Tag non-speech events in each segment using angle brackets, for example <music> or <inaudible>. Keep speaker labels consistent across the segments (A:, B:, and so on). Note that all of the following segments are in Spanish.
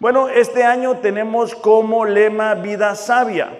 A: Bueno, este año tenemos como lema vida sabia.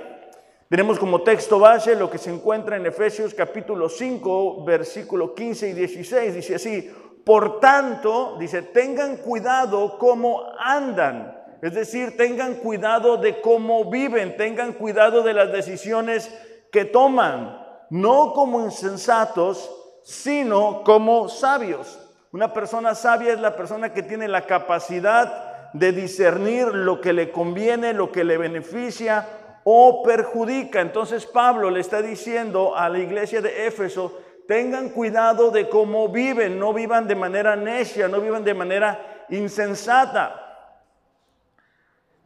A: Tenemos como texto base lo que se encuentra en Efesios capítulo 5, versículo 15 y 16. Dice así, por tanto, dice, tengan cuidado cómo andan. Es decir, tengan cuidado de cómo viven, tengan cuidado de las decisiones que toman, no como insensatos, sino como sabios. Una persona sabia es la persona que tiene la capacidad de discernir lo que le conviene, lo que le beneficia o perjudica. Entonces Pablo le está diciendo a la iglesia de Éfeso, tengan cuidado de cómo viven, no vivan de manera necia, no vivan de manera insensata.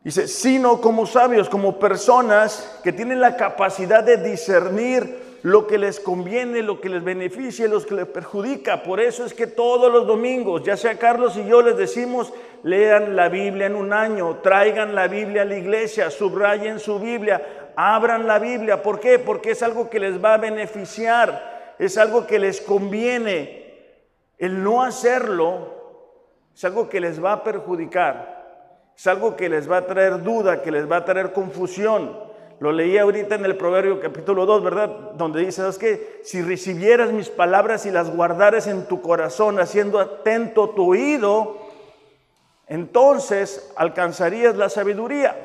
A: Dice, sino como sabios, como personas que tienen la capacidad de discernir lo que les conviene, lo que les beneficia, lo que les perjudica. Por eso es que todos los domingos, ya sea Carlos y yo les decimos, lean la Biblia en un año, traigan la Biblia a la iglesia, subrayen su Biblia, abran la Biblia. ¿Por qué? Porque es algo que les va a beneficiar, es algo que les conviene. El no hacerlo es algo que les va a perjudicar. Es algo que les va a traer duda, que les va a traer confusión. Lo leí ahorita en el Proverbio capítulo 2, ¿verdad? Donde dice, ¿sabes qué? Si recibieras mis palabras y las guardares en tu corazón, haciendo atento tu oído, entonces alcanzarías la sabiduría.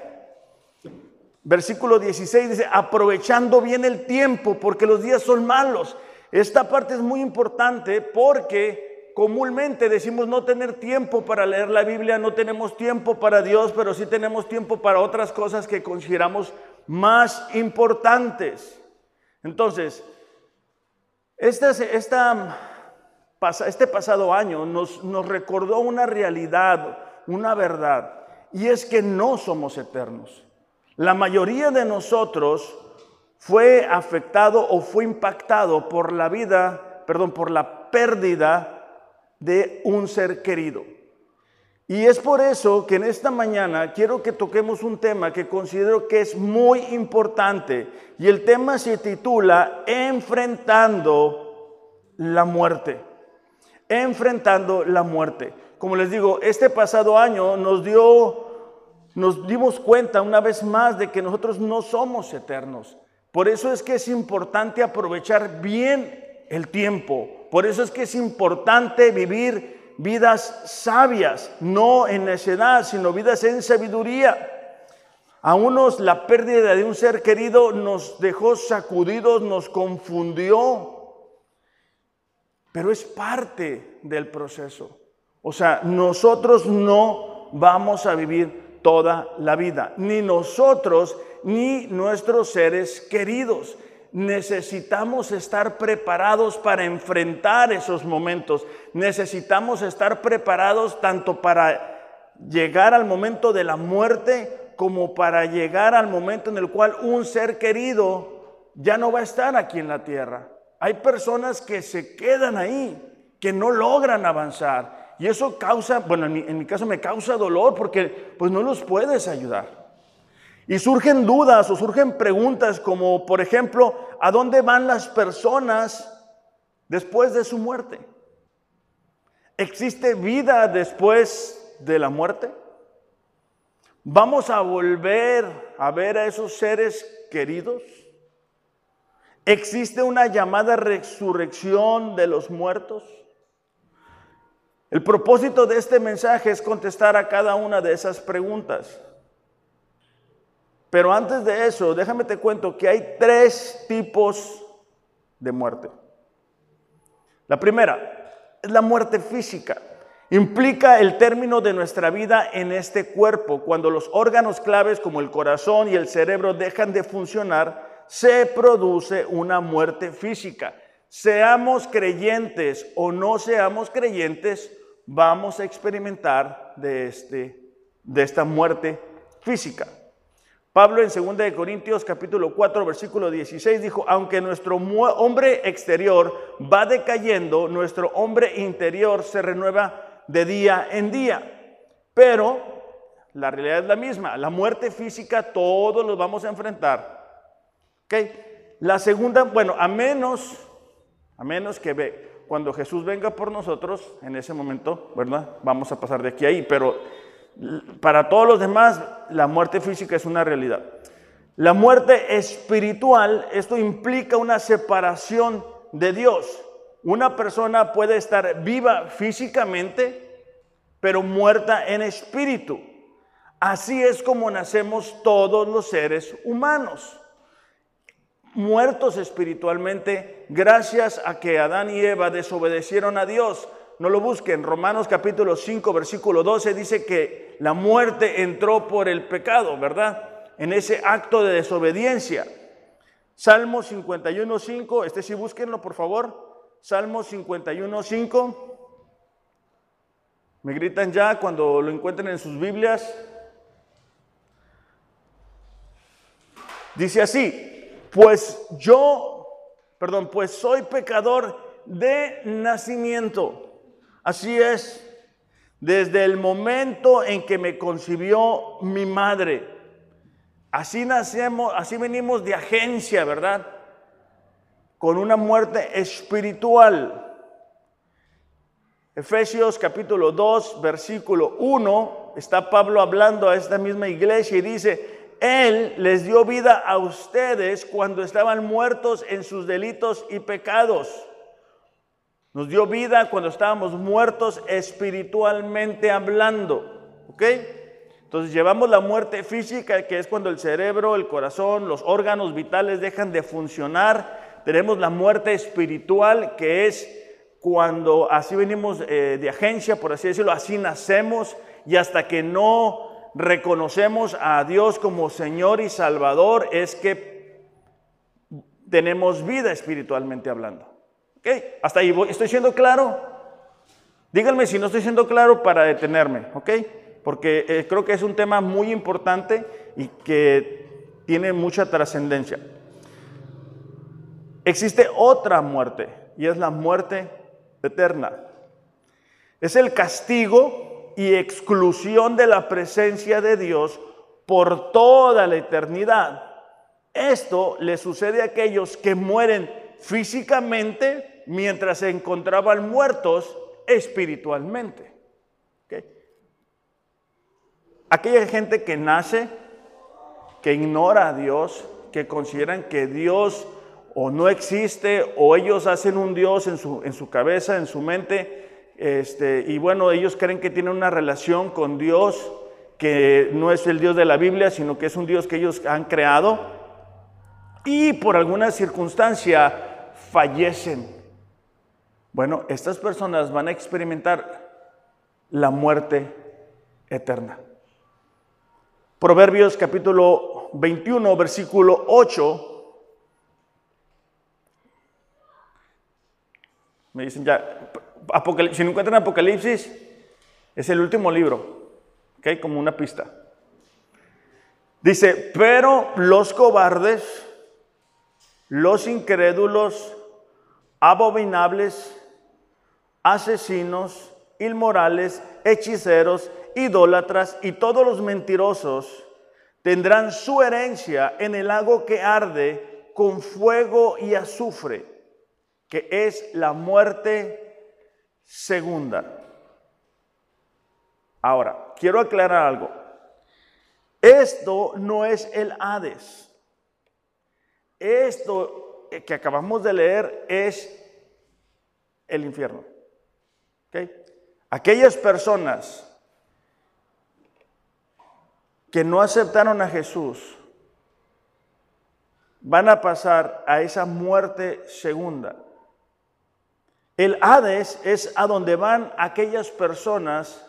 A: Versículo 16 dice, aprovechando bien el tiempo, porque los días son malos. Esta parte es muy importante porque comúnmente decimos no tener tiempo para leer la Biblia, no tenemos tiempo para Dios, pero sí tenemos tiempo para otras cosas que consideramos más importantes. Entonces, este, pasado año nos, nos recordó una realidad, una verdad, y es que no somos eternos. La mayoría de nosotros fue afectado o fue impactado por la vida, perdón, por la pérdida de un ser querido. Y es por eso que en esta mañana quiero que toquemos un tema que considero que es muy importante. Y el tema se titula Enfrentando la muerte. Enfrentando la muerte. Como les digo, este pasado año nos dio, nos dimos cuenta una vez más de que nosotros no somos eternos. Por eso es que es importante aprovechar bien el tiempo, por eso es que es importante vivir vidas sabias, no en necedad, sino vidas en sabiduría. A unos la pérdida de un ser querido nos dejó sacudidos, nos confundió, pero es parte del proceso. O sea, nosotros no vamos a vivir toda la vida, ni nosotros ni nuestros seres queridos necesitamos estar preparados para enfrentar esos momentos. Necesitamos estar preparados tanto para llegar al momento de la muerte como para llegar al momento en el cual un ser querido ya no va a estar aquí en la tierra. Hay personas que se quedan ahí, que no logran avanzar. Y eso causa, bueno, en mi, en caso me causa dolor porque pues no los puedes ayudar. Y surgen dudas o surgen preguntas como, por ejemplo, ¿a dónde van las personas después de su muerte? ¿Existe vida después de la muerte? ¿Vamos a volver a ver a esos seres queridos? ¿Existe una llamada resurrección de los muertos? El propósito de este mensaje es contestar a cada una de esas preguntas. Pero antes de eso, déjame te cuento que hay tres tipos de muerte. La primera es la muerte física. Implica el término de nuestra vida en este cuerpo. Cuando los órganos claves como el corazón y el cerebro dejan de funcionar, se produce una muerte física. Seamos creyentes o no seamos creyentes, vamos a experimentar de, este, de esta muerte física. Pablo en 2 de Corintios capítulo 4 versículo 16 dijo, aunque nuestro hombre exterior va decayendo, nuestro hombre interior se renueva de día en día. Pero la realidad es la misma, la muerte física todos los vamos a enfrentar. ¿Ok? La segunda, bueno, a menos, a menos que ve, cuando Jesús venga por nosotros, en ese momento, ¿verdad? Vamos a pasar de aquí a ahí, pero Para todos los demás, la muerte física es una realidad. La muerte espiritual, esto implica una separación de Dios. Una persona puede estar viva físicamente, pero muerta en espíritu. Así es como nacemos todos los seres humanos, muertos espiritualmente gracias a que Adán y Eva desobedecieron a Dios. No lo busquen, Romanos capítulo 5, versículo 12 dice que la muerte entró por el pecado, ¿verdad? En ese acto de desobediencia. Salmo 51, 5, este sí búsquenlo por favor. Salmo 51, 5. Me gritan ya cuando lo encuentren en sus Biblias. Dice así, pues yo, perdón, pues soy pecador de nacimiento. Así es, desde el momento en que me concibió mi madre. Así nacemos, así venimos de agencia, ¿verdad? Con una muerte espiritual. Efesios capítulo 2, versículo 1, está Pablo hablando a esta misma iglesia y dice, él les dio vida a ustedes cuando estaban muertos en sus delitos y pecados. Nos dio vida cuando estábamos muertos espiritualmente hablando. ¿Ok? Entonces llevamos la muerte física, que es cuando el cerebro, el corazón, los órganos vitales dejan de funcionar. Tenemos la muerte espiritual, que es cuando así venimos eh, de agencia, por así decirlo, así nacemos y hasta que no reconocemos a Dios como Señor y Salvador es que tenemos vida espiritualmente hablando. ¿Ok? Hasta ahí estoy siendo claro. Díganme si no estoy siendo claro para detenerme, ¿ok? Porque eh, creo que es un tema muy importante y que tiene mucha trascendencia. Existe otra muerte y es la muerte eterna. Es el castigo y exclusión de la presencia de Dios por toda la eternidad. Esto le sucede a aquellos que mueren físicamente mientras se encontraban muertos espiritualmente. Aquella gente que nace, que ignora a Dios, que consideran que Dios o no existe o ellos hacen un Dios en su, en su cabeza, en su mente, este, y bueno, ellos creen que tienen una relación con Dios que no es el Dios de la Biblia, sino que es un Dios que ellos han creado. Y por alguna circunstancia fallecen. Bueno, estas personas van a experimentar la muerte eterna. Proverbios capítulo 21, versículo 8. Me dicen ya, si no encuentran Apocalipsis, es el último libro, ¿ok? Como una pista. Dice, pero los cobardes, los incrédulos, abominables, asesinos, inmorales, hechiceros, idólatras y todos los mentirosos tendrán su herencia en el lago que arde con fuego y azufre, que es la muerte segunda. Ahora, quiero aclarar algo. Esto no es el Hades. Esto que acabamos de leer es el infierno. Aquellas personas que no aceptaron a Jesús van a pasar a esa muerte segunda. El Hades es a donde van aquellas personas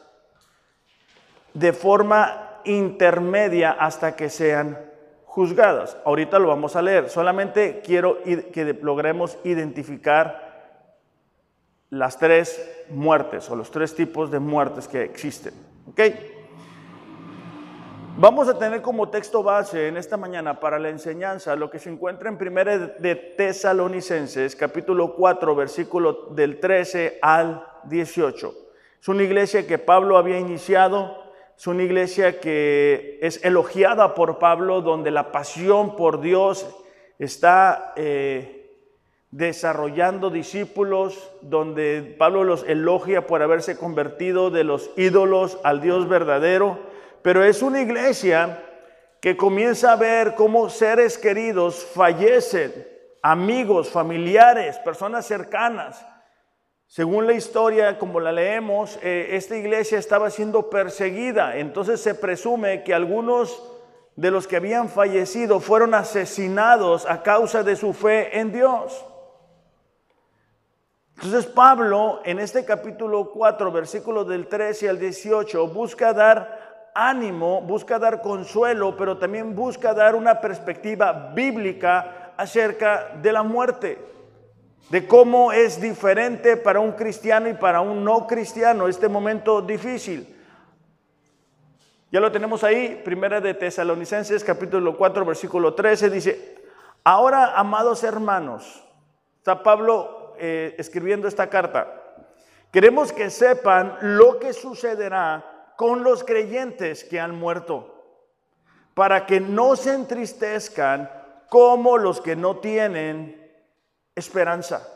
A: de forma intermedia hasta que sean juzgadas. Ahorita lo vamos a leer. Solamente quiero que logremos identificar las tres muertes o los tres tipos de muertes que existen. ¿Ok? Vamos a tener como texto base en esta mañana para la enseñanza lo que se encuentra en 1 de Tesalonicenses, capítulo 4, versículo del 13 al 18. Es una iglesia que Pablo había iniciado, es una iglesia que es elogiada por Pablo, donde la pasión por Dios está eh, desarrollando discípulos, donde Pablo los elogia por haberse convertido de los ídolos al Dios verdadero, pero es una iglesia que comienza a ver cómo seres queridos fallecen, amigos, familiares, personas cercanas. Según la historia, como la leemos, eh, esta iglesia estaba siendo perseguida, entonces se presume que algunos de los que habían fallecido fueron asesinados a causa de su fe en Dios. Entonces Pablo en este capítulo 4, versículos del 13 al 18, busca dar ánimo, busca dar consuelo, pero también busca dar una perspectiva bíblica acerca de la muerte, de cómo es diferente para un cristiano y para un no cristiano este momento difícil. Ya lo tenemos ahí, primera de Tesalonicenses capítulo 4, versículo 13, dice, ahora amados hermanos, está Pablo eh, escribiendo esta carta. Queremos que sepan lo que sucederá con los creyentes que han muerto, para que no se entristezcan como los que no tienen esperanza.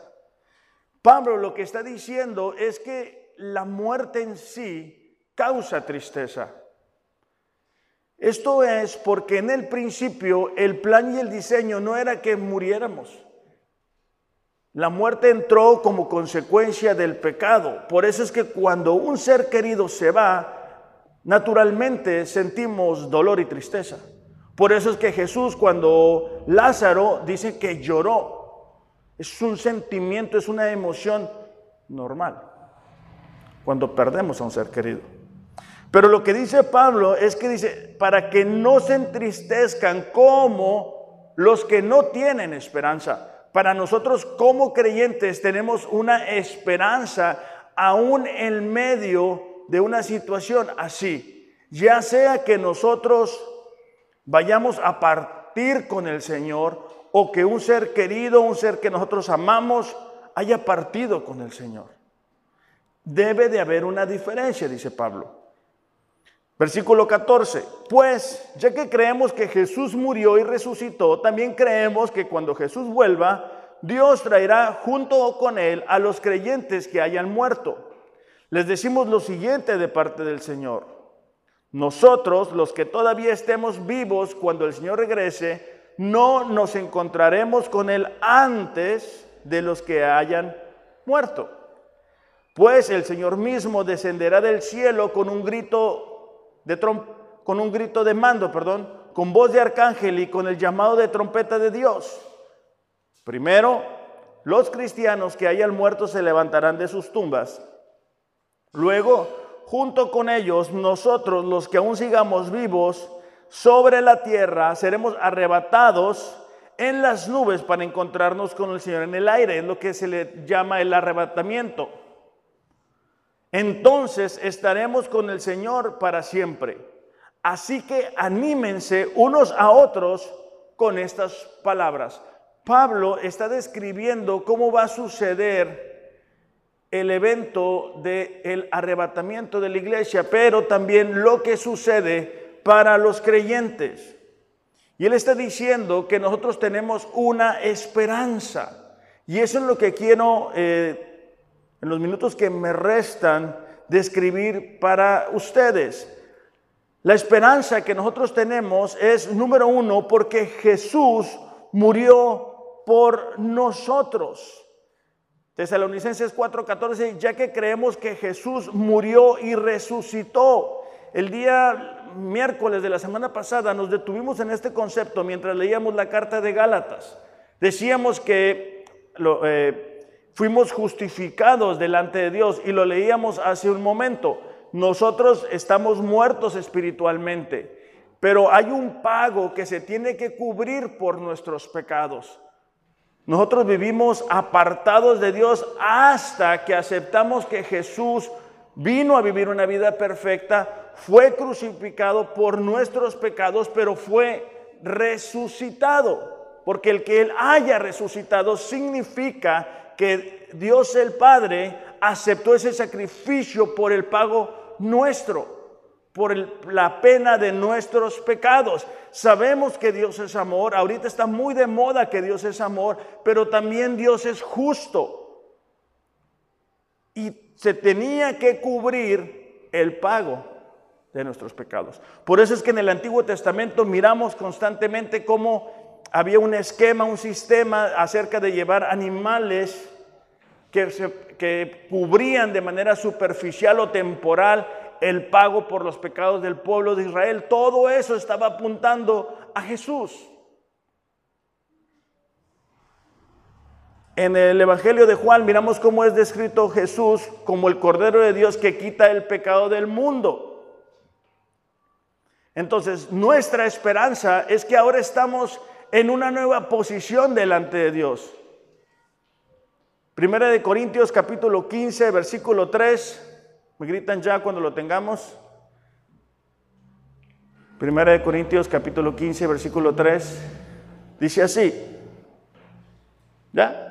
A: Pablo lo que está diciendo es que la muerte en sí causa tristeza. Esto es porque en el principio el plan y el diseño no era que muriéramos. La muerte entró como consecuencia del pecado. Por eso es que cuando un ser querido se va, naturalmente sentimos dolor y tristeza. Por eso es que Jesús cuando Lázaro dice que lloró, es un sentimiento, es una emoción normal cuando perdemos a un ser querido. Pero lo que dice Pablo es que dice, para que no se entristezcan como los que no tienen esperanza para nosotros como creyentes tenemos una esperanza aún en medio de una situación así. Ya sea que nosotros vayamos a partir con el Señor o que un ser querido, un ser que nosotros amamos, haya partido con el Señor. Debe de haber una diferencia, dice Pablo. Versículo 14. Pues, ya que creemos que Jesús murió y resucitó, también creemos que cuando Jesús vuelva, Dios traerá junto con él a los creyentes que hayan muerto. Les decimos lo siguiente de parte del Señor. Nosotros, los que todavía estemos vivos cuando el Señor regrese, no nos encontraremos con Él antes de los que hayan muerto. Pues el Señor mismo descenderá del cielo con un grito de con un grito de mando, perdón, con voz de arcángel y con el llamado de trompeta de Dios. Primero, los cristianos que hayan muerto se levantarán de sus tumbas. Luego, junto con ellos, nosotros, los que aún sigamos vivos sobre la tierra, seremos arrebatados en las nubes para encontrarnos con el Señor en el aire, es lo que se le llama el arrebatamiento. Entonces estaremos con el Señor para siempre. Así que anímense unos a otros con estas palabras. Pablo está describiendo cómo va a suceder el evento del arrebatamiento de la iglesia, pero también lo que sucede para los creyentes. Y él está diciendo que nosotros tenemos una esperanza. Y eso es lo que quiero eh, en los minutos que me restan describir para ustedes. La esperanza que nosotros tenemos es, número uno, porque Jesús murió por nosotros. Tesalonicenses 4:14, ya que creemos que Jesús murió y resucitó. El día miércoles de la semana pasada nos detuvimos en este concepto mientras leíamos la carta de Gálatas. Decíamos que eh, Fuimos justificados delante de Dios y lo leíamos hace un momento. Nosotros estamos muertos espiritualmente, pero hay un pago que se tiene que cubrir por nuestros pecados. Nosotros vivimos apartados de Dios hasta que aceptamos que Jesús vino a vivir una vida perfecta, fue crucificado por nuestros pecados, pero fue resucitado. Porque el que Él haya resucitado significa que Dios el Padre aceptó ese sacrificio por el pago nuestro. por la pena de nuestros pecados. Sabemos que Dios es amor, ahorita está muy de moda que Dios es amor, pero también Dios es justo. Y se tenía que cubrir el pago de nuestros pecados. Por eso es que en el Antiguo Testamento miramos constantemente cómo había un esquema, un sistema acerca de llevar animales que, que cubrían de manera superficial o temporal el pago por los pecados del pueblo de Israel. Todo eso estaba apuntando a Jesús. En el Evangelio de Juan miramos cómo es descrito Jesús como el Cordero de Dios que quita el pecado del mundo. Entonces, nuestra esperanza es que ahora estamos en una nueva posición delante de Dios. Primera de Corintios capítulo 15, versículo 3. ¿Me gritan ya cuando lo tengamos? Primera de Corintios capítulo 15, versículo 3. Dice así. ¿Ya?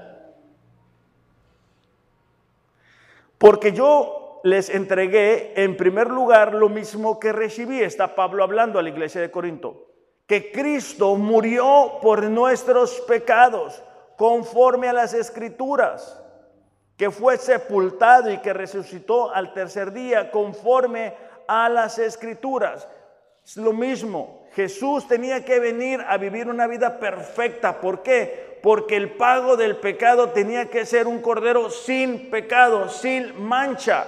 A: Porque yo les entregué en primer lugar lo mismo que recibí. Está Pablo hablando a la iglesia de Corinto. Que Cristo murió por nuestros pecados conforme a las escrituras que fue sepultado y que resucitó al tercer día conforme a las escrituras. Es lo mismo, Jesús tenía que venir a vivir una vida perfecta. ¿Por qué? Porque el pago del pecado tenía que ser un cordero sin pecado, sin mancha.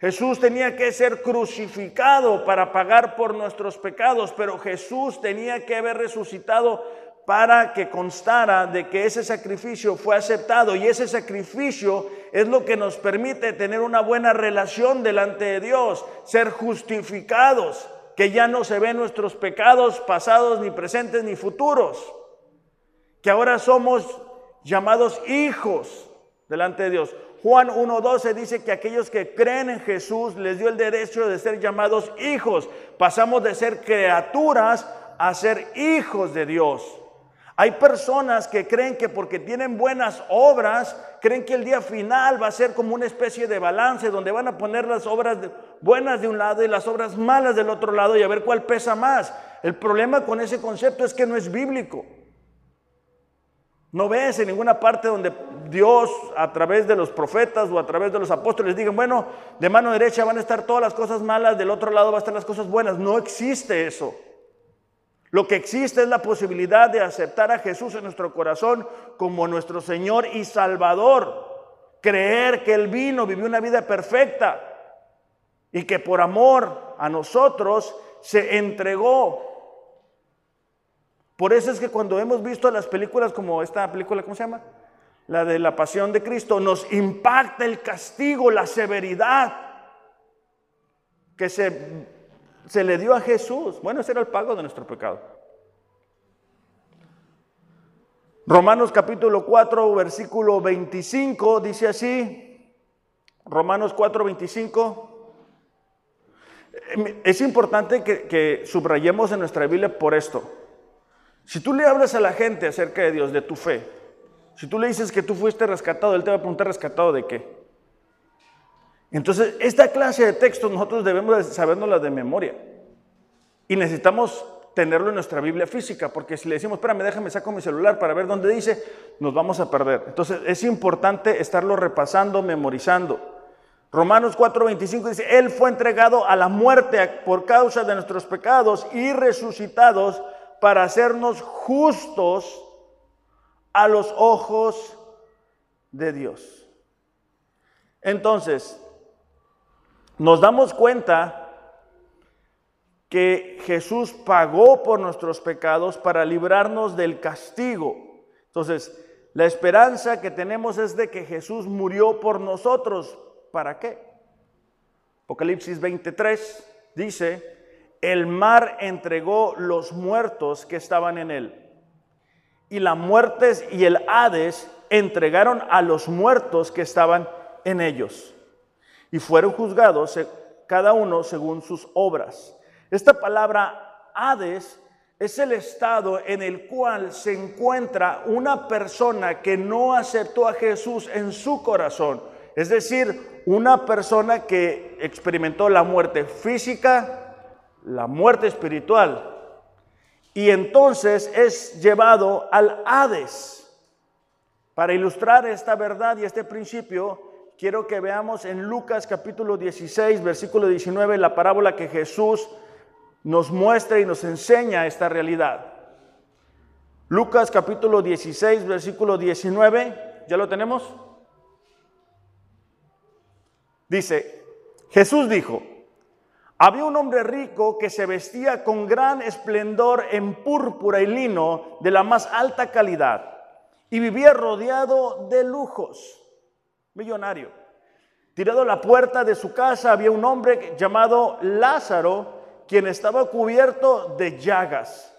A: Jesús tenía que ser crucificado para pagar por nuestros pecados, pero Jesús tenía que haber resucitado para que constara de que ese sacrificio fue aceptado y ese sacrificio es lo que nos permite tener una buena relación delante de Dios, ser justificados, que ya no se ven nuestros pecados pasados ni presentes ni futuros, que ahora somos llamados hijos delante de Dios. Juan 1.12 dice que aquellos que creen en Jesús les dio el derecho de ser llamados hijos. Pasamos de ser criaturas a ser hijos de Dios. Hay personas que creen que porque tienen buenas obras, creen que el día final va a ser como una especie de balance donde van a poner las obras buenas de un lado y las obras malas del otro lado y a ver cuál pesa más. El problema con ese concepto es que no es bíblico. No ves en ninguna parte donde Dios a través de los profetas o a través de los apóstoles digan, bueno, de mano derecha van a estar todas las cosas malas, del otro lado van a estar las cosas buenas. No existe eso. Lo que existe es la posibilidad de aceptar a Jesús en nuestro corazón como nuestro Señor y Salvador. Creer que Él vino, vivió una vida perfecta y que por amor a nosotros se entregó. Por eso es que cuando hemos visto las películas como esta película, ¿cómo se llama? La de la pasión de Cristo, nos impacta el castigo, la severidad que se se le dio a Jesús. Bueno, ese era el pago de nuestro pecado. Romanos capítulo 4, versículo 25 dice así. Romanos 4, 25. Es importante que, que, subrayemos en nuestra Biblia por esto. Si tú le hablas a la gente acerca de Dios, de tu fe, si tú le dices que tú fuiste rescatado, Él te va a preguntar rescatado de qué. Entonces, esta clase de textos nosotros debemos sabernosla de memoria. Y necesitamos tenerlo en nuestra Biblia física, porque si le decimos, espérame, déjame, saco mi celular para ver dónde dice, nos vamos a perder. Entonces, es importante estarlo repasando, memorizando. Romanos 4:25 dice, Él fue entregado a la muerte por causa de nuestros pecados y resucitados para hacernos justos a los ojos de Dios. Entonces, nos damos cuenta que Jesús pagó por nuestros pecados para librarnos del castigo. Entonces, la esperanza que tenemos es de que Jesús murió por nosotros. ¿Para qué? Apocalipsis 23 dice, el mar entregó los muertos que estaban en él. Y la muerte y el Hades entregaron a los muertos que estaban en ellos y fueron juzgados cada uno según sus obras. Esta palabra Hades es el estado en el cual se encuentra una persona que no aceptó a Jesús en su corazón, Es decir, una persona que experimentó la muerte física, la muerte espiritual, y entonces es llevado al Hades. Para ilustrar esta verdad y este principio, quiero que veamos en Lucas capítulo 16, versículo 19, la parábola que Jesús nos muestra y nos enseña esta realidad. Lucas capítulo 16, versículo 19, ¿ya lo tenemos? Dice, Jesús dijo, había un hombre rico que se vestía con gran esplendor en púrpura y lino de la más alta calidad y vivía rodeado de lujos, millonario. Tirado a la puerta de su casa había un hombre llamado Lázaro, quien estaba cubierto de llagas.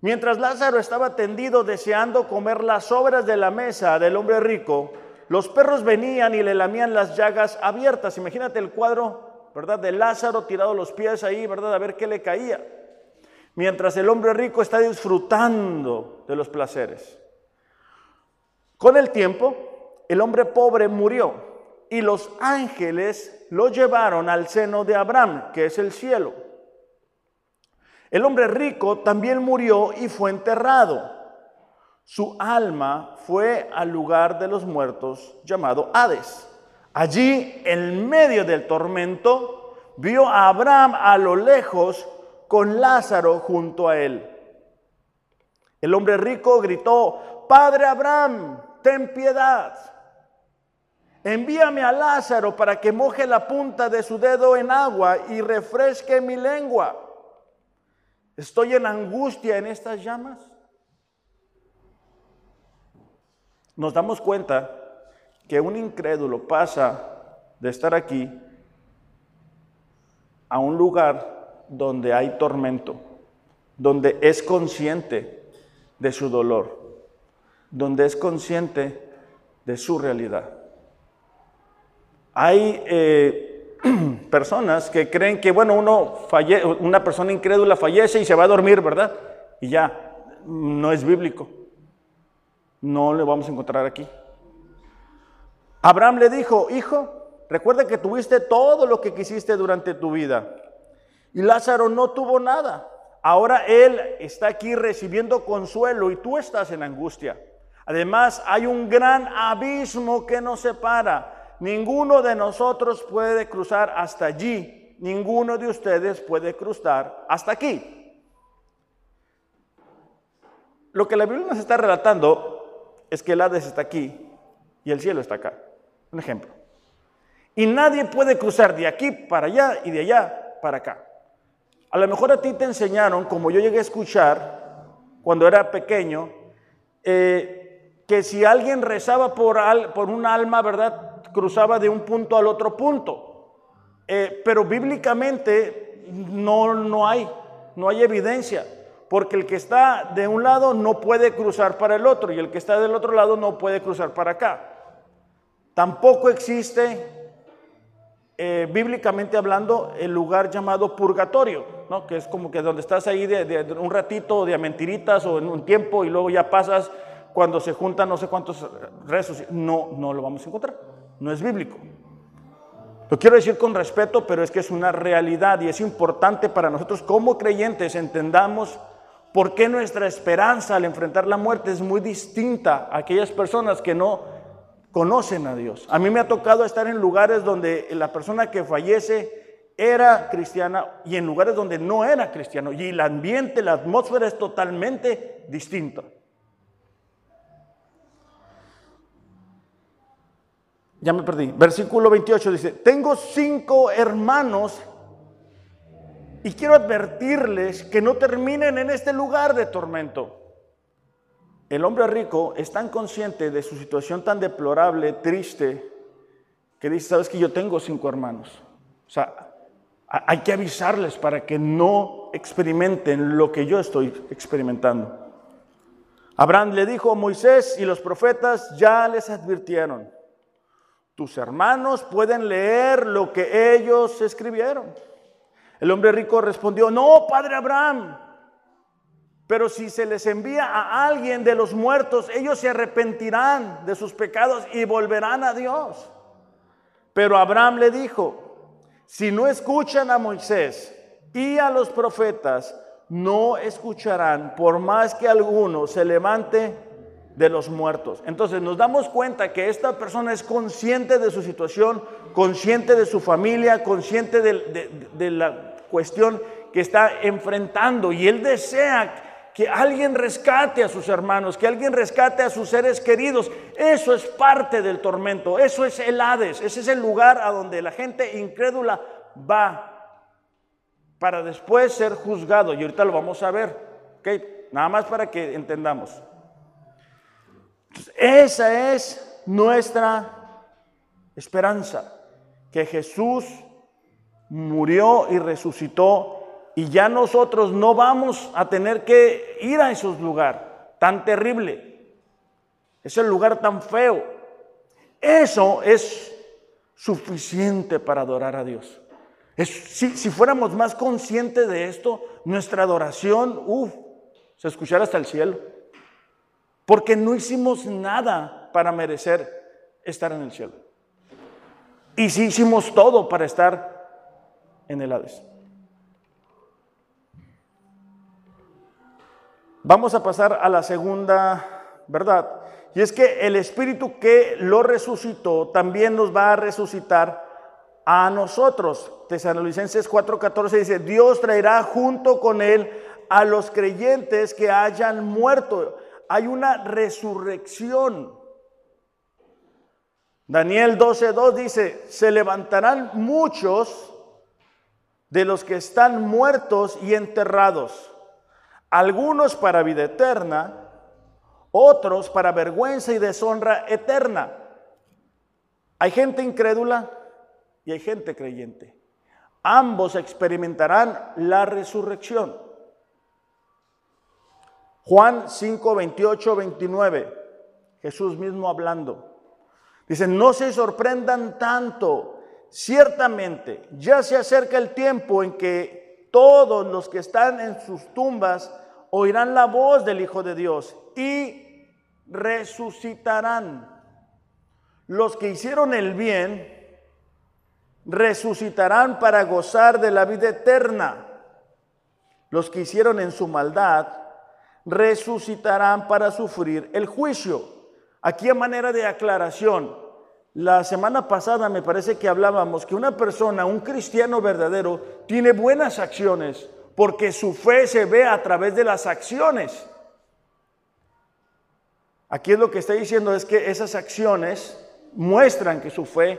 A: Mientras Lázaro estaba tendido deseando comer las sobras de la mesa del hombre rico, los perros venían y le lamían las llagas abiertas. Imagínate el cuadro, ¿verdad? De Lázaro tirado los pies ahí, ¿verdad? A ver qué le caía. Mientras el hombre rico está disfrutando de los placeres. Con el tiempo, el hombre pobre murió y los ángeles lo llevaron al seno de Abraham, que es el cielo. El hombre rico también murió y fue enterrado. Su alma fue al lugar de los muertos llamado Hades. Allí, en medio del tormento, vio a Abraham a lo lejos con Lázaro junto a él. El hombre rico gritó, Padre Abraham, ten piedad. Envíame a Lázaro para que moje la punta de su dedo en agua y refresque mi lengua. Estoy en angustia en estas llamas. nos damos cuenta que un incrédulo pasa de estar aquí a un lugar donde hay tormento, donde es consciente de su dolor, donde es consciente de su realidad. Hay eh, <clears throat> personas que creen que, bueno, una persona incrédula fallece y se va a dormir, ¿verdad? Y ya, no es bíblico no le vamos a encontrar aquí. Abraham le dijo, hijo, recuerda que tuviste todo lo que quisiste durante tu vida. Y Lázaro no tuvo nada. Ahora él está aquí recibiendo consuelo y tú estás en angustia. Además, hay un gran abismo que nos separa. Ninguno de nosotros puede cruzar hasta allí. Ninguno de ustedes puede cruzar hasta aquí. Lo que la Biblia nos está relatando es que el Hades está aquí y el cielo está acá. Un ejemplo. Y nadie puede cruzar de aquí para allá y de allá para acá. A lo mejor a ti te enseñaron, como yo llegué a escuchar cuando era pequeño, eh, que si alguien rezaba por, por un alma, ¿verdad? Cruzaba de un punto al otro punto. Eh, pero bíblicamente no, no hay, no hay evidencia porque el que está de un lado no puede cruzar para el otro y el que está del otro lado no puede cruzar para acá. Tampoco existe, eh, bíblicamente hablando, el lugar llamado purgatorio, ¿no? que es como que donde estás ahí de, un ratito de a mentiritas o en un tiempo y luego ya pasas cuando se juntan no sé cuántos rezos. No, no lo vamos a encontrar. No es bíblico. Lo quiero decir con respeto, pero es que es una realidad y es importante para nosotros como creyentes entendamos ¿Por qué nuestra esperanza al enfrentar la muerte es muy distinta a aquellas personas que no conocen a Dios? A mí me ha tocado estar en lugares donde la persona que fallece era cristiana y en lugares donde no era cristiano. Y el ambiente, la atmósfera es totalmente distinta. Ya me perdí. Versículo 28 dice, tengo cinco hermanos y quiero advertirles que no terminen en este lugar de tormento. El hombre rico es tan consciente de su situación tan deplorable, triste, que dice, sabes que yo tengo cinco hermanos. O sea, hay que avisarles para que no experimenten lo que yo estoy experimentando. Abraham le dijo, Moisés y los profetas ya les advirtieron, tus hermanos pueden leer lo que ellos escribieron. El hombre rico respondió, no, padre Abraham, pero si se les envía a alguien de los muertos, ellos se arrepentirán de sus pecados y volverán a Dios. Pero Abraham le dijo, si no escuchan a Moisés y a los profetas, no escucharán por más que alguno se levante de los muertos. Entonces nos damos cuenta que esta persona es consciente de su situación, consciente de su familia, consciente de, la cuestión que está enfrentando y él desea que alguien rescate a sus hermanos, que alguien rescate a sus seres queridos. Eso es parte del tormento, eso es el Hades, ese es el lugar a donde la gente incrédula va para después ser juzgado. Y ahorita lo vamos a ver, ¿ok? Nada más para que entendamos. esa es nuestra esperanza, que Jesús murió y resucitó y ya nosotros no vamos a tener que ir a esos lugares tan terrible, ese lugar tan feo. Eso es suficiente para adorar a Dios si, fuéramos más conscientes de esto, nuestra adoración, uff, se escuchara hasta el cielo. Porque no hicimos nada para merecer estar en el cielo. Y sí hicimos todo para estar en el Hades. Vamos a pasar a la segunda verdad. Y es que el Espíritu que lo resucitó también nos va a resucitar a nosotros. Tesalonicenses 4:14 dice, Dios traerá junto con él a los creyentes que hayan muerto. Hay una resurrección. Daniel 12:2 dice, se levantarán muchos de los que están muertos y enterrados, algunos para vida eterna, otros para vergüenza y deshonra eterna. Hay gente incrédula y hay gente creyente. Ambos experimentarán la resurrección. Juan 5, 28, 29, Jesús mismo hablando. Dice, no se sorprendan tanto, ciertamente ya se acerca el tiempo en que todos los que están en sus tumbas oirán la voz del Hijo de Dios y resucitarán. Los que hicieron el bien resucitarán para gozar de la vida eterna. Los que hicieron en su maldad resucitarán para sufrir el juicio. Aquí a manera de aclaración, la semana pasada me parece que hablábamos que una persona, un cristiano verdadero, tiene buenas acciones porque su fe se ve a través de las acciones. Aquí es lo que está diciendo es que esas acciones muestran que su fe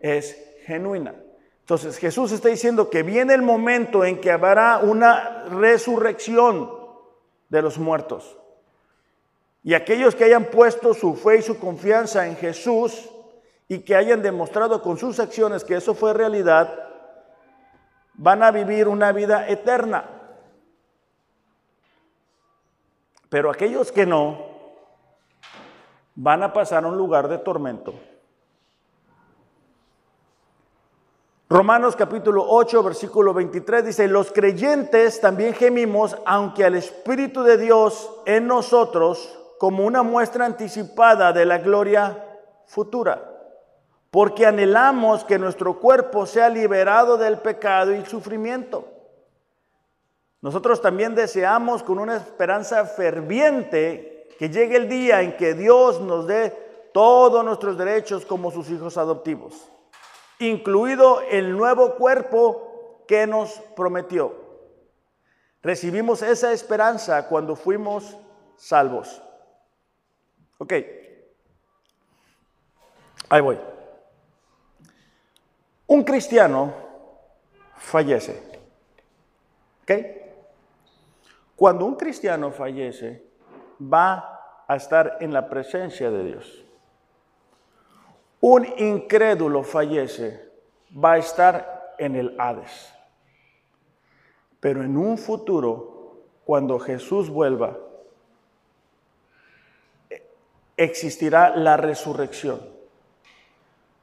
A: es genuina. Entonces Jesús está diciendo que viene el momento en que habrá una resurrección de los muertos. Y aquellos que hayan puesto su fe y su confianza en Jesús y que hayan demostrado con sus acciones que eso fue realidad, van a vivir una vida eterna. Pero aquellos que no, van a pasar a un lugar de tormento. Romanos capítulo 8, versículo 23 dice, los creyentes también gemimos, aunque al Espíritu de Dios en nosotros, como una muestra anticipada de la gloria futura, porque anhelamos que nuestro cuerpo sea liberado del pecado y sufrimiento. Nosotros también deseamos con una esperanza ferviente que llegue el día en que Dios nos dé todos nuestros derechos como sus hijos adoptivos incluido el nuevo cuerpo que nos prometió. Recibimos esa esperanza cuando fuimos salvos. Ok, ahí voy. Un cristiano fallece. ¿Ok? Cuando un cristiano fallece, va a estar en la presencia de Dios un incrédulo fallece, va a estar en el Hades. Pero en un futuro, cuando Jesús vuelva, existirá la resurrección.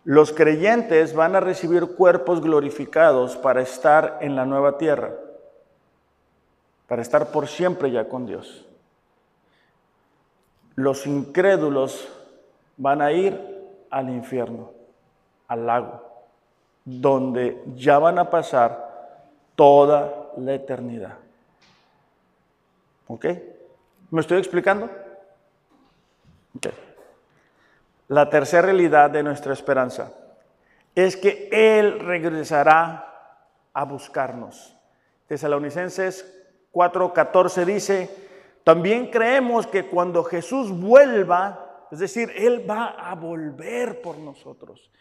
A: Los creyentes van a recibir cuerpos glorificados para estar en la nueva tierra, para estar por siempre ya con Dios. Los incrédulos van a ir al infierno, al lago, donde ya van a pasar toda la eternidad. ¿Ok? ¿Me estoy explicando? Ok. La tercera realidad de nuestra esperanza es que Él regresará a buscarnos. Tesalonicenses 4:14 dice, también creemos que cuando Jesús vuelva, es decir, Él va a volver por nosotros.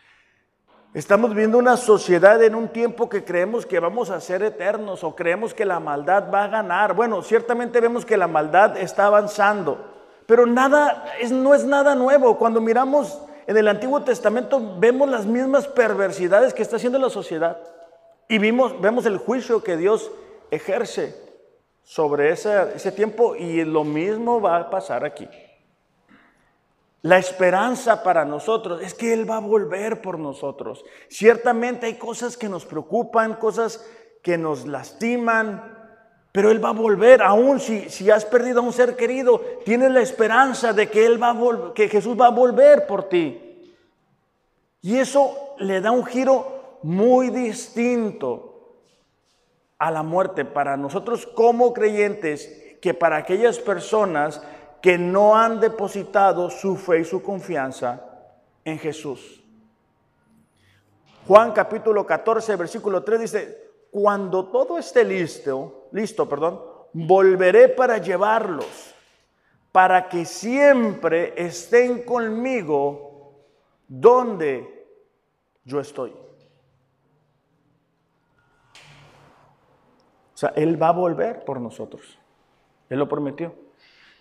A: Estamos viendo una sociedad en un tiempo que creemos que vamos a ser eternos o creemos que la maldad va a ganar. Bueno, ciertamente vemos que la maldad está avanzando, pero nada es, no es nada nuevo. Cuando miramos en el Antiguo Testamento vemos las mismas perversidades que está haciendo la sociedad y vimos, vemos el juicio que Dios ejerce sobre ese, ese tiempo y lo mismo va a pasar aquí. La esperanza para nosotros es que Él va a volver por nosotros. Ciertamente hay cosas que nos preocupan, cosas que nos lastiman, pero Él va a volver. Aún si, si has perdido a un ser querido, tienes la esperanza de que, Él va a que Jesús va a volver por ti. Y eso le da un giro muy distinto a la muerte para nosotros como creyentes que para aquellas personas que no han depositado su fe y su confianza en Jesús. Juan capítulo 14, versículo 3 dice, cuando todo esté listo, listo, perdón, volveré para llevarlos, para que siempre estén conmigo donde yo estoy. O sea, Él va a volver por nosotros. Él lo prometió.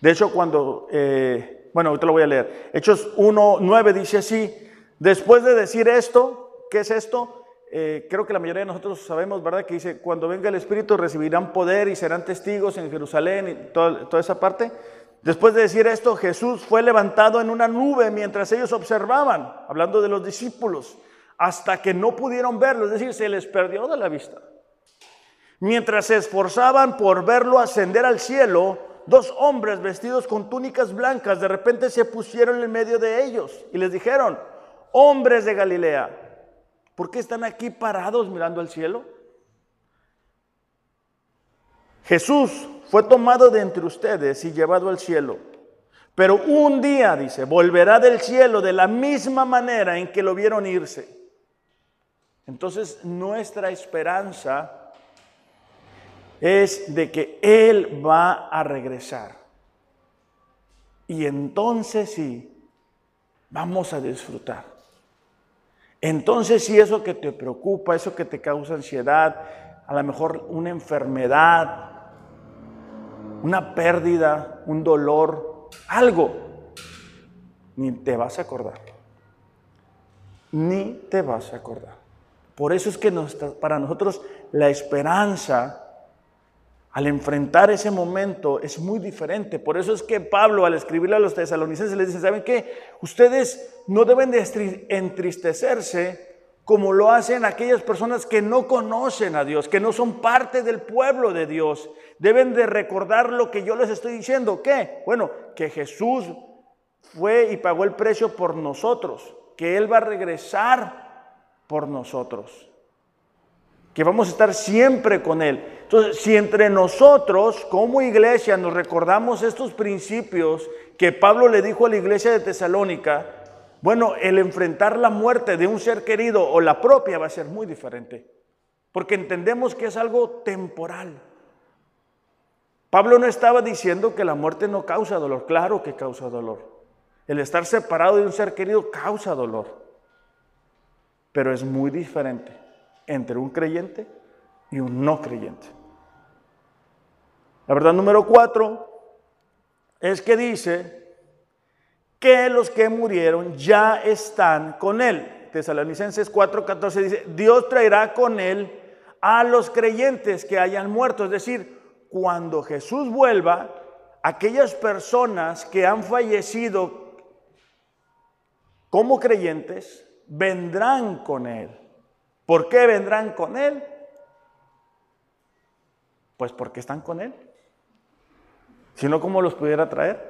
A: De hecho, cuando, eh, bueno, ahorita lo voy a leer. Hechos 1, 9 dice así, después de decir esto, ¿qué es esto? Eh, creo que la mayoría de nosotros sabemos, ¿verdad? Que dice, cuando venga el Espíritu recibirán poder y serán testigos en Jerusalén y toda, toda esa parte. Después de decir esto, Jesús fue levantado en una nube mientras ellos observaban, hablando de los discípulos, hasta que no pudieron verlo, es decir, se les perdió de la vista. Mientras se esforzaban por verlo ascender al cielo, dos hombres vestidos con túnicas blancas de repente se pusieron en medio de ellos y les dijeron, hombres de Galilea, ¿por qué están aquí parados mirando al cielo? Jesús fue tomado de entre ustedes y llevado al cielo. Pero un día, dice, volverá del cielo de la misma manera en que lo vieron irse. Entonces nuestra esperanza es de que Él va a regresar. Y entonces sí, vamos a disfrutar. Entonces sí, eso que te preocupa, eso que te causa ansiedad, a lo mejor una enfermedad, una pérdida, un dolor, algo, ni te vas a acordar. Ni te vas a acordar. Por eso es que para nosotros la esperanza al enfrentar ese momento es muy diferente. Por eso es que Pablo al escribirle a los tesalonicenses les dice, ¿saben qué? Ustedes no deben de entristecerse como lo hacen aquellas personas que no conocen a Dios, que no son parte del pueblo de Dios. Deben de recordar lo que yo les estoy diciendo. ¿Qué? Bueno, que Jesús fue y pagó el precio por nosotros, que Él va a regresar por nosotros que vamos a estar siempre con Él. Entonces, si entre nosotros como iglesia nos recordamos estos principios que Pablo le dijo a la iglesia de Tesalónica, bueno, el enfrentar la muerte de un ser querido o la propia va a ser muy diferente, porque entendemos que es algo temporal. Pablo no estaba diciendo que la muerte no causa dolor, claro que causa dolor. El estar separado de un ser querido causa dolor, pero es muy diferente entre un creyente y un no creyente. La verdad número cuatro es que dice que los que murieron ya están con él. Tesalonicenses 4:14 dice, Dios traerá con él a los creyentes que hayan muerto. Es decir, cuando Jesús vuelva, aquellas personas que han fallecido como creyentes vendrán con él. ¿Por qué vendrán con Él? Pues porque están con Él. Si no, ¿cómo los pudiera traer?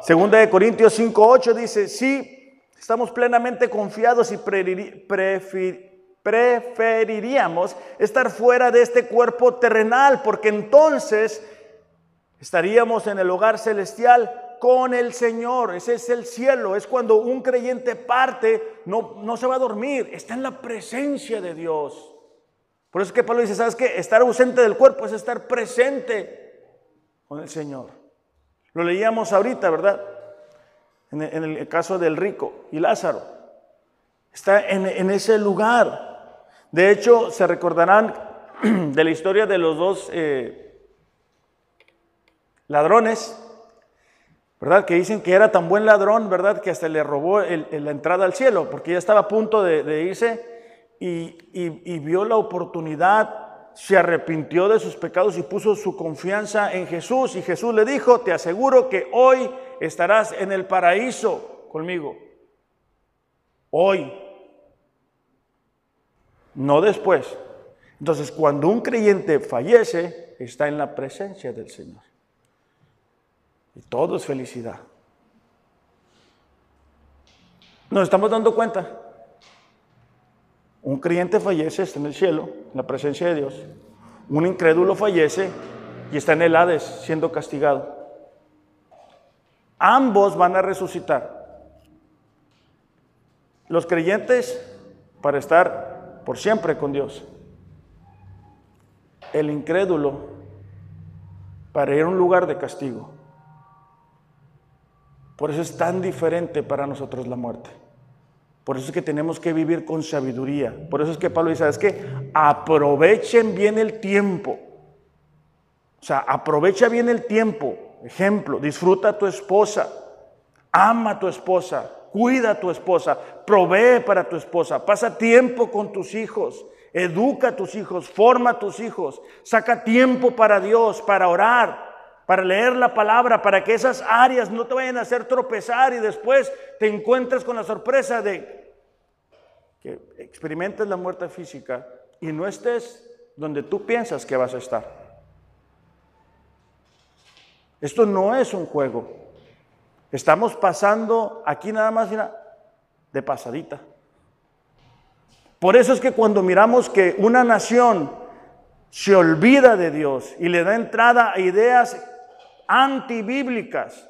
A: Segunda de Corintios 5.8 dice, sí, Estamos plenamente confiados y preferiríamos estar fuera de este cuerpo terrenal, porque entonces estaríamos en el hogar celestial con el Señor. Ese es el cielo. Es cuando un creyente parte, no, no se va a dormir, está en la presencia de Dios. Por eso es que Pablo dice, ¿sabes qué? Estar ausente del cuerpo es estar presente con el Señor. Lo leíamos ahorita, ¿verdad? En el, caso del rico y Lázaro. Está en, ese lugar. De hecho, se recordarán <clears throat> de la historia de los dos eh, ladrones ¿verdad? Que dicen que era tan buen ladrón, ¿verdad? Que hasta le robó la entrada al cielo, porque ya estaba a punto de, irse y, y, vio la oportunidad, se arrepintió de sus pecados y puso su confianza en Jesús. Y Jesús le dijo, te aseguro que hoy estarás en el paraíso conmigo. Hoy, no después. Entonces, cuando un creyente fallece, está en la presencia del Señor. Y todo es felicidad. Nos estamos dando cuenta. Un creyente fallece, está en el cielo, en la presencia de Dios. Un incrédulo fallece y está en el Hades siendo castigado. Ambos van a resucitar. Los creyentes para estar por siempre con Dios. El incrédulo para ir a un lugar de castigo. Por eso es tan diferente para nosotros la muerte. Por eso es que tenemos que vivir con sabiduría. Por eso es que Pablo dice, ¿sabes qué? Aprovechen bien el tiempo. O sea, aprovecha bien el tiempo. Ejemplo, disfruta a tu esposa. Ama a tu esposa. Cuida a tu esposa. Provee para tu esposa. Pasa tiempo con tus hijos. Educa a tus hijos. Forma a tus hijos. Saca tiempo para Dios, para orar para leer la palabra, para que esas áreas no te vayan a hacer tropezar y después te encuentres con la sorpresa de que experimentes la muerte física y no estés donde tú piensas que vas a estar. Esto no es un juego. Estamos pasando aquí nada más de pasadita. Por eso es que cuando miramos que una nación se olvida de Dios y le da entrada a ideas antibíblicas.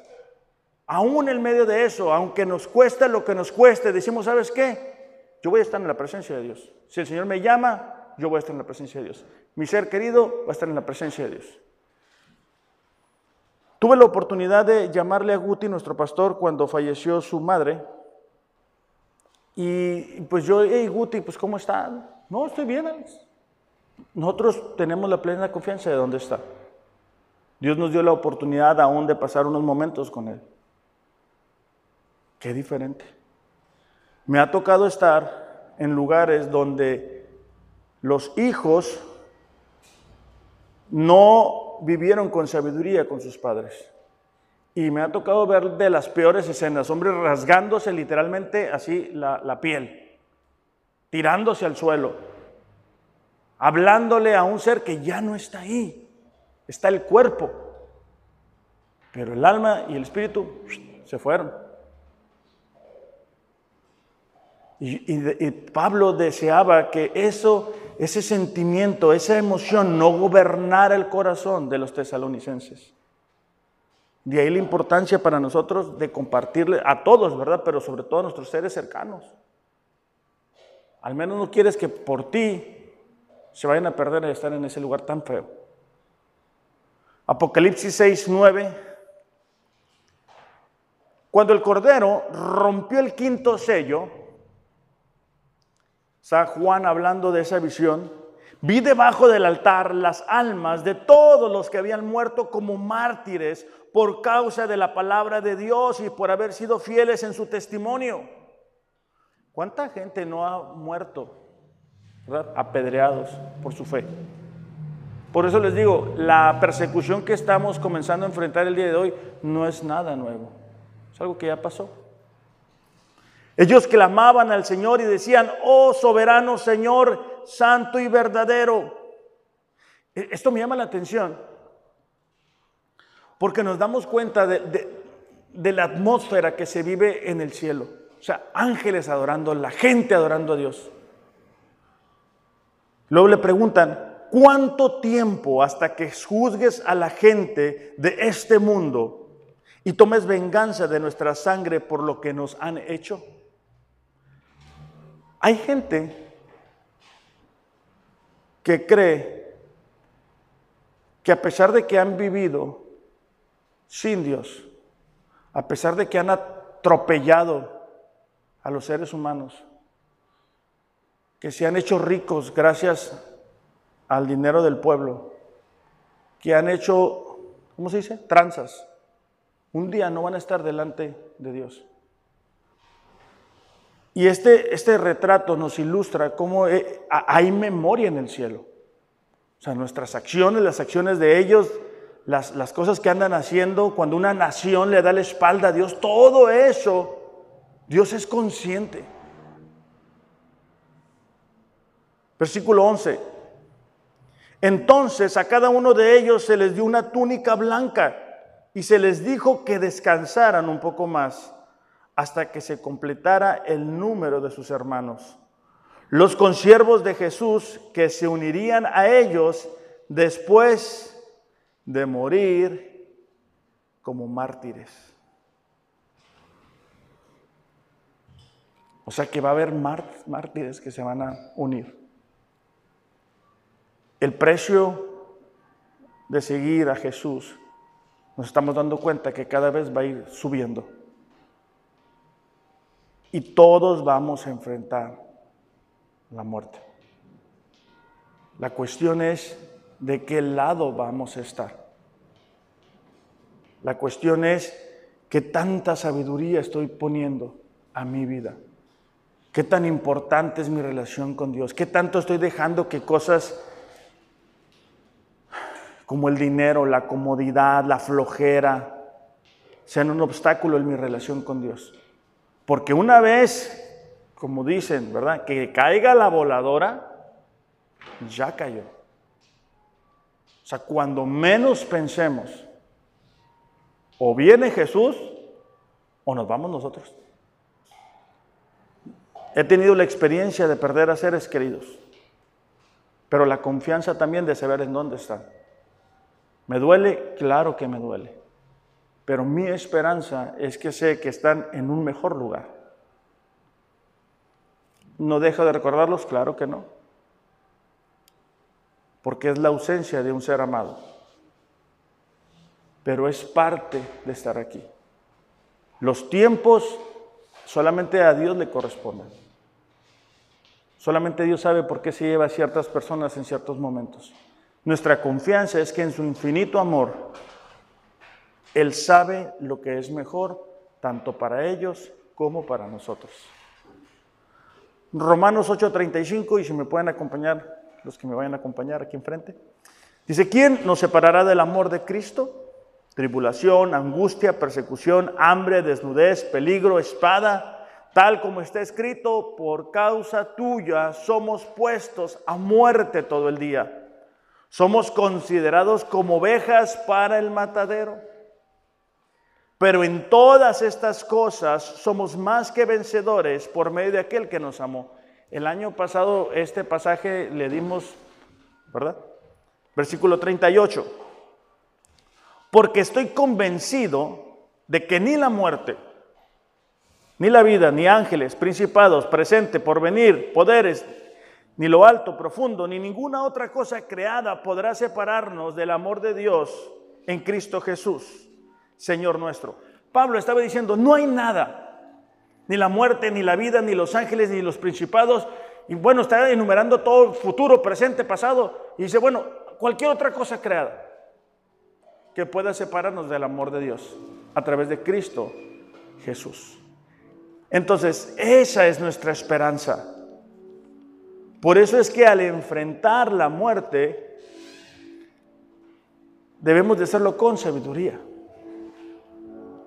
A: Aún en medio de eso, aunque nos cueste lo que nos cueste, decimos, ¿sabes qué? Yo voy a estar en la presencia de Dios. Si el Señor me llama, yo voy a estar en la presencia de Dios. Mi ser querido va a estar en la presencia de Dios. Tuve la oportunidad de llamarle a Guti, nuestro pastor, cuando falleció su madre. Y pues yo, hey Guti, pues ¿cómo está? No, estoy bien. Nosotros tenemos la plena confianza de dónde está. Dios nos dio la oportunidad aún de pasar unos momentos con Él. Qué diferente. Me ha tocado estar en lugares donde los hijos no vivieron con sabiduría con sus padres. Y me ha tocado ver de las peores escenas, hombres rasgándose literalmente así la, piel, tirándose al suelo, hablándole a un ser que ya no está ahí está el cuerpo, pero el alma y el espíritu se fueron. Y, Pablo deseaba que eso, ese sentimiento, esa emoción no gobernara el corazón de los tesalonicenses. De ahí la importancia para nosotros de compartirle a todos, ¿verdad? Pero sobre todo a nuestros seres cercanos. Al menos no quieres que por ti se vayan a perder de estar en ese lugar tan feo. Apocalipsis 6, 9. Cuando el Cordero rompió el quinto sello, San Juan hablando de esa visión, vi debajo del altar las almas de todos los que habían muerto como mártires por causa de la palabra de Dios y por haber sido fieles en su testimonio. ¿Cuánta gente no ha muerto, apedreados por su fe? Por eso les digo, la persecución que estamos comenzando a enfrentar el día de hoy no es nada nuevo. Es algo que ya pasó. Ellos clamaban al Señor y decían, oh soberano Señor, santo y verdadero. E, esto me llama la atención porque nos damos cuenta de, la atmósfera que se vive en el cielo. sea, ángeles adorando, la gente adorando a Dios. Luego le preguntan, ¿cuánto tiempo hasta que juzgues a la gente de este mundo y tomes venganza de nuestra sangre por lo que nos han hecho? Hay gente que cree que a pesar de que han vivido sin Dios, a pesar de que han atropellado a los seres humanos, que se han hecho ricos gracias al dinero del pueblo, que han hecho, ¿cómo se dice? Tranzas. Un día no van a estar delante de Dios. Y este, este retrato nos ilustra cómo eh, hay memoria en el cielo. O sea, nuestras acciones, las acciones de ellos, las, las cosas que andan haciendo, cuando una nación le da la espalda a Dios, todo eso, Dios es consciente. Versículo 11. Entonces a cada uno de ellos se les dio una túnica blanca y se les dijo que descansaran un poco más hasta que se completara el número de sus hermanos. Los consiervos de Jesús que se unirían a ellos después de morir como mártires. O sea que va a haber mártires que se van a unir. El precio de seguir a Jesús, nos estamos dando cuenta que cada vez va a ir subiendo. Y todos vamos a enfrentar la muerte. La cuestión es de qué lado vamos a estar. La cuestión es qué tanta sabiduría estoy poniendo a mi vida. Qué tan importante es mi relación con Dios. Qué tanto estoy dejando que cosas como el dinero, la comodidad, la flojera, sean un obstáculo en mi relación con Dios. Porque una vez, como dicen, ¿verdad? Que caiga la voladora, ya cayó. O sea, cuando menos pensemos, o viene Jesús o nos vamos nosotros. He tenido la experiencia de perder a seres queridos, pero la confianza también de saber en dónde están. ¿Me duele? Claro que me duele. Pero mi esperanza es que sé que están en un mejor lugar. ¿No dejo de recordarlos? Claro que no. Porque es la ausencia de un ser amado. Pero es parte de estar aquí. Los tiempos solamente a Dios le corresponden. Solamente Dios sabe por qué se lleva a ciertas personas en ciertos momentos. Nuestra confianza es que en su infinito amor él sabe lo que es mejor, tanto para ellos como para nosotros. Romanos 8:35, y si me pueden acompañar, los que me vayan a acompañar aquí enfrente. Dice, ¿quién nos separará del amor de Cristo? Tribulación, angustia, persecución, hambre, desnudez, peligro, espada, tal como está escrito, por causa tuya somos puestos a muerte todo el día. Somos considerados como ovejas para el matadero. Pero en todas estas cosas somos más que vencedores por medio de aquel que nos amó. El año pasado este pasaje le dimos, ¿verdad? Versículo 38. Porque estoy convencido de que ni la muerte, ni la vida, ni ángeles, principados, presente, porvenir, poderes, ni lo alto, profundo, ni ninguna otra cosa creada podrá separarnos del amor de Dios en Cristo Jesús. Señor nuestro. Pablo estaba diciendo, no hay nada, ni la muerte, ni la vida, ni los ángeles, ni los principados. Y bueno, está enumerando todo futuro, presente, pasado. Y dice, bueno, cualquier otra cosa creada que pueda separarnos del amor de Dios a través de Cristo Jesús. Entonces, esa es nuestra esperanza. Por eso es que al enfrentar la muerte, debemos de hacerlo con sabiduría.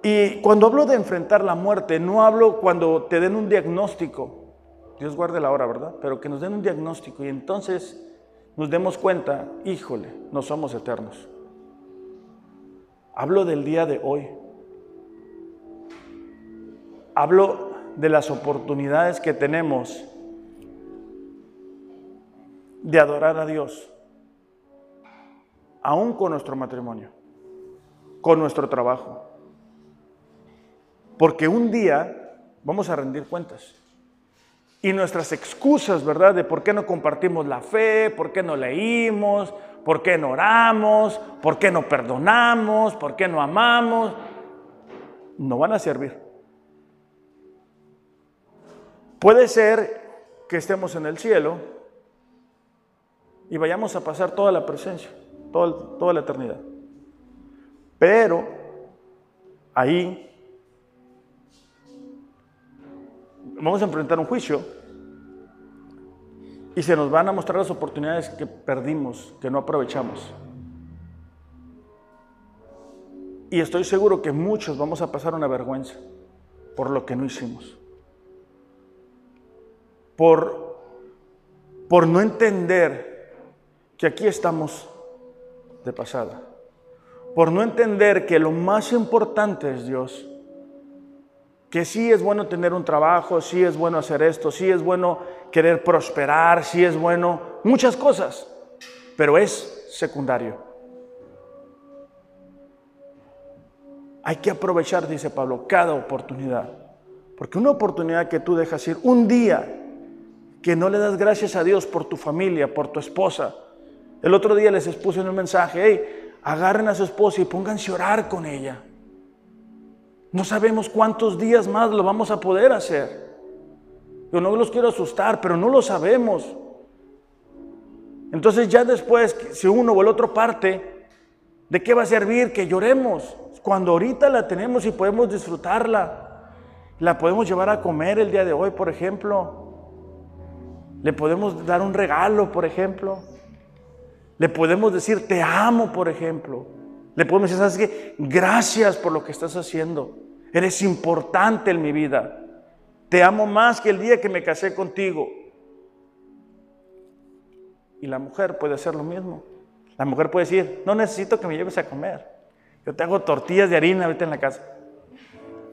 A: Y cuando hablo de enfrentar la muerte, no hablo cuando te den un diagnóstico, Dios guarde la hora, ¿verdad? Pero que nos den un diagnóstico y entonces nos demos cuenta, híjole, no somos eternos. Hablo del día de hoy. Hablo de las oportunidades que tenemos de adorar a Dios, aún con nuestro matrimonio, con nuestro trabajo. Porque un día vamos a rendir cuentas. Y nuestras excusas, ¿verdad? De por qué no compartimos la fe, por qué no leímos, por qué no oramos, por qué no perdonamos, por qué no amamos, no van a servir. Puede ser que estemos en el cielo y vayamos a pasar toda la presencia, toda, toda la eternidad. Pero ahí vamos a enfrentar un juicio y se nos van a mostrar las oportunidades que perdimos, que no aprovechamos. Y estoy seguro que muchos vamos a pasar una vergüenza por lo que no hicimos. Por, por no entender que aquí estamos de pasada. Por no entender que lo más importante es Dios que sí es bueno tener un trabajo, sí es bueno hacer esto, sí es bueno querer prosperar, sí es bueno muchas cosas, pero es secundario. Hay que aprovechar, dice Pablo, cada oportunidad. Porque una oportunidad que tú dejas ir, un día que no le das gracias a Dios por tu familia, por tu esposa. El otro día les expuse en un mensaje, hey, agarren a su esposa y pónganse a orar con ella. No sabemos cuántos días más lo vamos a poder hacer. Yo no los quiero asustar, pero no lo sabemos. Entonces ya después, si uno o el otro parte, ¿de qué va a servir que lloremos? Cuando ahorita la tenemos y podemos disfrutarla. La podemos llevar a comer el día de hoy, por ejemplo. Le podemos dar un regalo, por ejemplo. Le podemos decir, te amo, por ejemplo. Le podemos decir, ¿sabes? Gracias por lo que estás haciendo. Eres importante en mi vida. Te amo más que el día que me casé contigo. Y la mujer puede hacer lo mismo. La mujer puede decir, no necesito que me lleves a comer. Yo te hago tortillas de harina ahorita en la casa.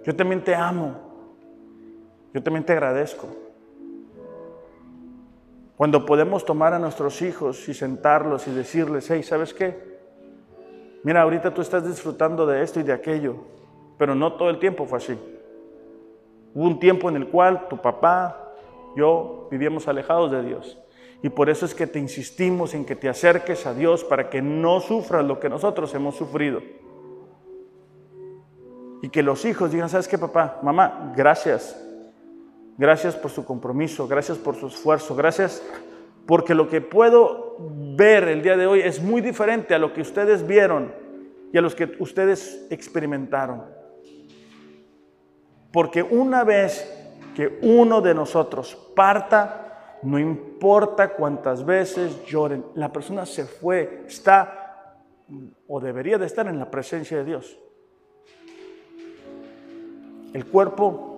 A: Yo también te amo. Yo también te agradezco. Cuando podemos tomar a nuestros hijos y sentarlos y decirles, hey, ¿sabes qué? Mira, ahorita tú estás disfrutando de esto y de aquello, pero no todo el tiempo fue así. Hubo un tiempo en el cual tu papá, yo vivíamos alejados de Dios. Y por eso es que te insistimos en que te acerques a Dios para que no sufras lo que nosotros hemos sufrido. Y que los hijos digan, ¿sabes qué, papá? Mamá, gracias. Gracias por su compromiso, gracias por su esfuerzo, gracias porque lo que puedo ver el día de hoy es muy diferente a lo que ustedes vieron y a los que ustedes experimentaron. Porque una vez que uno de nosotros parta, no importa cuántas veces lloren, la persona se fue, está o debería de estar en la presencia de Dios. El cuerpo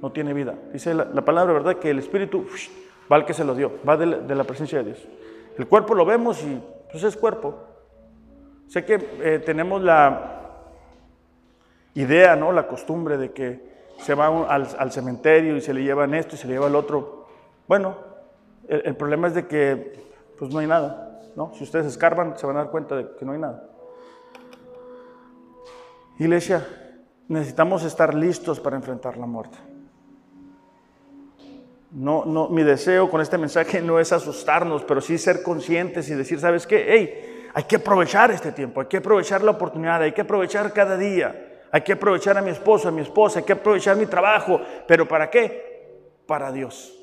A: no tiene vida. Dice la, palabra, ¿verdad? Que el espíritu va al que se lo dio, va de la, presencia de Dios. El cuerpo lo vemos y pues es cuerpo. Sé que eh, tenemos la idea, ¿no? La costumbre de que se va al, cementerio y se le llevan esto y se le lleva el otro. Bueno, el, problema es de que pues no hay nada, ¿no? Si ustedes escarban se van a dar cuenta de que no hay nada. Iglesia, necesitamos estar listos para enfrentar la muerte. No, no, mi deseo con este mensaje no es asustarnos, pero sí ser conscientes y decir, ¿sabes qué? Hey, hay que aprovechar este tiempo, hay que aprovechar la oportunidad, hay que aprovechar cada día, hay que aprovechar a mi esposo, a mi esposa, hay que aprovechar mi trabajo, pero ¿para qué? Para Dios.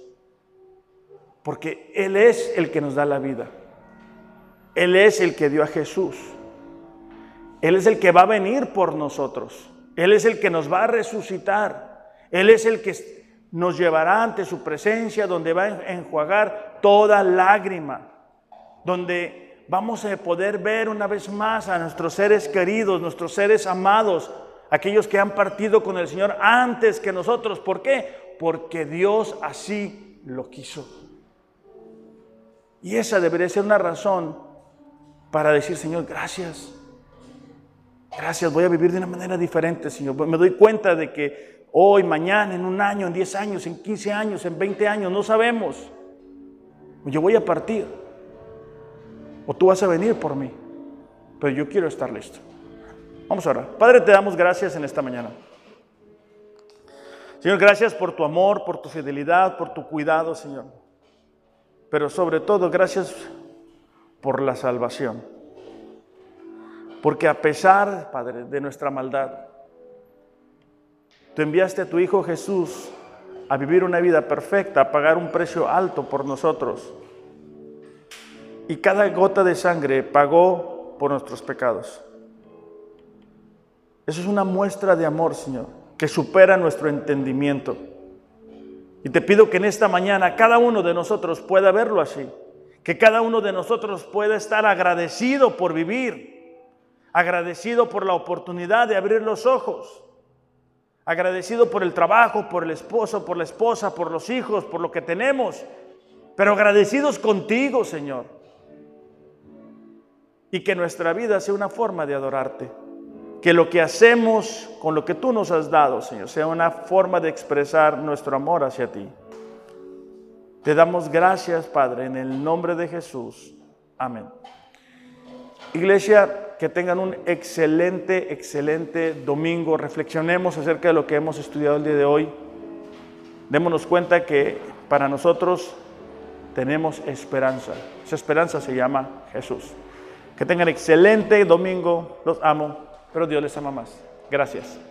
A: Porque Él es el que nos da la vida. Él es el que dio a Jesús. Él es el que va a venir por nosotros. Él es el que nos va a resucitar. Él es el que nos llevará ante su presencia, donde va a enjuagar toda lágrima, donde vamos a poder ver una vez más a nuestros seres queridos, nuestros seres amados, aquellos que han partido con el Señor antes que nosotros. ¿Por qué? Porque Dios así lo quiso. Y esa debería ser una razón para decir, Señor, gracias. Gracias, voy a vivir de una manera diferente, Señor. Me doy cuenta de que hoy, mañana, en un año, en 10 años, en 15 años, en 20 años, no sabemos. Yo voy a partir. O tú vas a venir por mí. Pero yo quiero estar listo. Vamos a. Padre, te damos gracias en esta mañana. Señor, gracias por tu amor, por tu fidelidad, por tu cuidado, Señor. Pero sobre todo, gracias por la salvación. Porque a pesar, Padre, de nuestra maldad, tú enviaste a tu Hijo Jesús a vivir una vida perfecta, a pagar un precio alto por nosotros. Y cada gota de sangre pagó por nuestros pecados. Eso es una muestra de amor, Señor que supera nuestro entendimiento. Y te pido que en esta mañana cada uno de nosotros pueda verlo así, que cada uno de nosotros pueda estar agradecido por vivir, agradecido por la oportunidad de abrir los ojos, agradecido por el trabajo, por el esposo, por la esposa, por los hijos, por lo que tenemos, pero agradecidos contigo, Señor. Y que nuestra vida sea una forma de adorarte que lo que hacemos con lo que tú nos has dado, Señor, sea una forma de expresar nuestro amor hacia ti. Te damos gracias, Padre, en el nombre de Jesús. Amén. Iglesia, que tengan un excelente, excelente domingo. Reflexionemos acerca de lo que hemos estudiado el día de hoy. Démonos cuenta que para nosotros tenemos esperanza. Esa esperanza se llama Jesús. Que tengan excelente domingo. Los amo pero Dios les ama más. Gracias.